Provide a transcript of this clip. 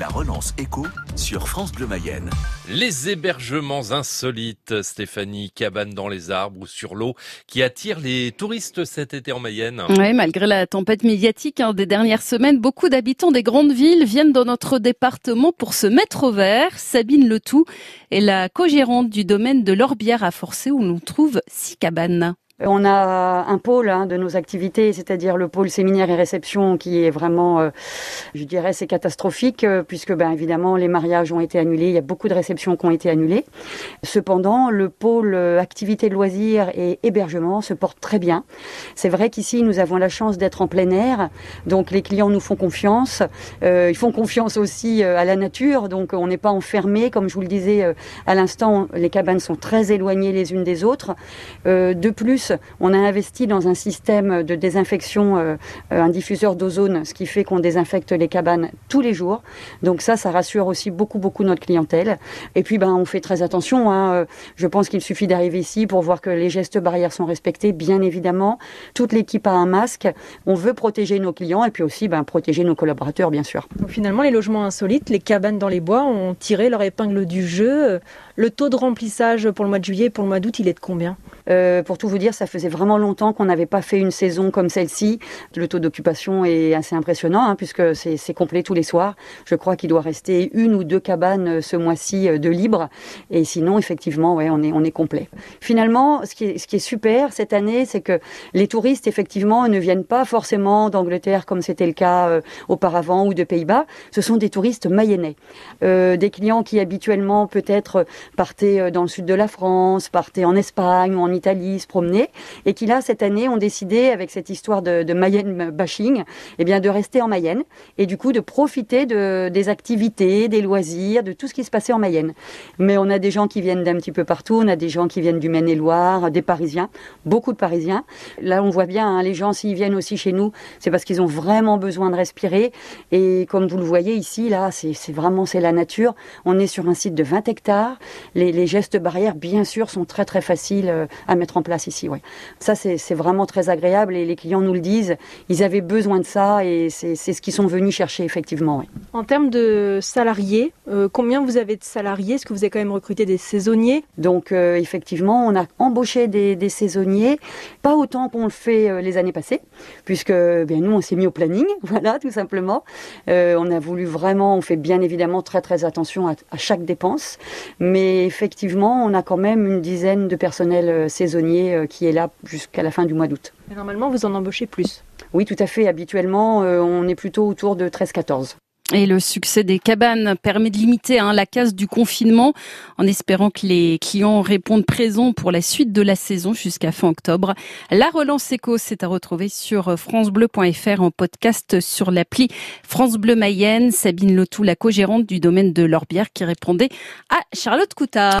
La relance écho sur France Bleu Mayenne. Les hébergements insolites, Stéphanie, cabanes dans les arbres ou sur l'eau, qui attirent les touristes cet été en Mayenne. Oui, malgré la tempête médiatique hein, des dernières semaines, beaucoup d'habitants des grandes villes viennent dans notre département pour se mettre au vert. Sabine Letou est la co-gérante du domaine de l'Orbière à Forcé où l'on trouve six cabanes. On a un pôle hein, de nos activités, c'est-à-dire le pôle séminaire et réception, qui est vraiment, euh, je dirais, c'est catastrophique, euh, puisque ben évidemment les mariages ont été annulés, il y a beaucoup de réceptions qui ont été annulées. Cependant, le pôle euh, activité loisirs et hébergement se porte très bien. C'est vrai qu'ici nous avons la chance d'être en plein air, donc les clients nous font confiance. ils font confiance aussi à la nature, donc on n'est pas enfermé, comme je vous le disais à l'instant. Les cabanes sont très éloignées les unes des autres. de plus on a investi dans un système de désinfection, euh, un diffuseur d'ozone, ce qui fait qu'on désinfecte les cabanes tous les jours. Donc ça, ça rassure aussi beaucoup, beaucoup notre clientèle. Et puis, ben, on fait très attention. Hein. Je pense qu'il suffit d'arriver ici pour voir que les gestes barrières sont respectés, bien évidemment. Toute l'équipe a un masque. On veut protéger nos clients et puis aussi ben, protéger nos collaborateurs, bien sûr. Donc finalement, les logements insolites, les cabanes dans les bois ont tiré leur épingle du jeu. Le taux de remplissage pour le mois de juillet et pour le mois d'août, il est de combien? Euh, Pour tout vous dire, ça faisait vraiment longtemps qu'on n'avait pas fait une saison comme celle-ci. Le taux d'occupation est assez impressionnant hein, puisque c'est complet tous les soirs. Je crois qu'il doit rester une ou deux cabanes euh, ce mois-ci euh, de libre. Et sinon, effectivement, ouais, on est, on est complet. Finalement, ce qui est, super cette année, c'est que les touristes, effectivement, ne viennent pas forcément d'Angleterre comme c'était le cas auparavant ou de Pays-Bas. Ce sont des touristes mayennais. des clients qui habituellement peut-être partaient dans le sud de la France, partaient en Espagne ou en Italie se promener, et qui là cette année ont décidé avec cette histoire de, Mayenne bashing, eh bien de rester en Mayenne et du coup de profiter de, des activités, des loisirs, de tout ce qui se passait en Mayenne. Mais on a des gens qui viennent d'un petit peu partout, on a des gens qui viennent du Maine-et-Loire, des Parisiens, beaucoup de Parisiens. Là on voit bien, hein, les gens s'ils viennent aussi chez nous, c'est parce qu'ils ont vraiment besoin de respirer. Et comme vous le voyez ici, là, c'est vraiment c'est la nature. On est sur un site de 20 hectares les, gestes barrières, bien sûr, sont très très faciles euh, à mettre en place ici. Ouais. Ça, c'est vraiment très agréable et les clients nous le disent. Ils avaient besoin de ça et c'est ce qu'ils sont venus chercher effectivement. En termes de salariés, euh, combien vous avez de salariés? Est-ce que vous avez quand même recruté des saisonniers? Donc euh, effectivement, on a embauché des, saisonniers, pas autant qu'on le fait les années passées, puisque bien nous on s'est mis au planning, voilà tout simplement. on a voulu vraiment, on fait bien évidemment très très attention à, à chaque dépense, mais effectivement, on a quand même une dizaine de personnels saisonniers euh, qui est là jusqu'à la fin du mois d'août. normalement, vous en embauchez plus Oui, tout à fait. Habituellement, euh, on est plutôt autour de 13-14. Et le succès des cabanes permet de limiter hein, la casse du confinement en espérant que les clients répondent présents pour la suite de la saison jusqu'à fin octobre. La relance éco, c'est à retrouver sur francebleu.fr en podcast sur l'appli France Bleu Mayenne. Sabine Lotou, la co-gérante du domaine de l'Orbière qui répondait à Charlotte Coutard.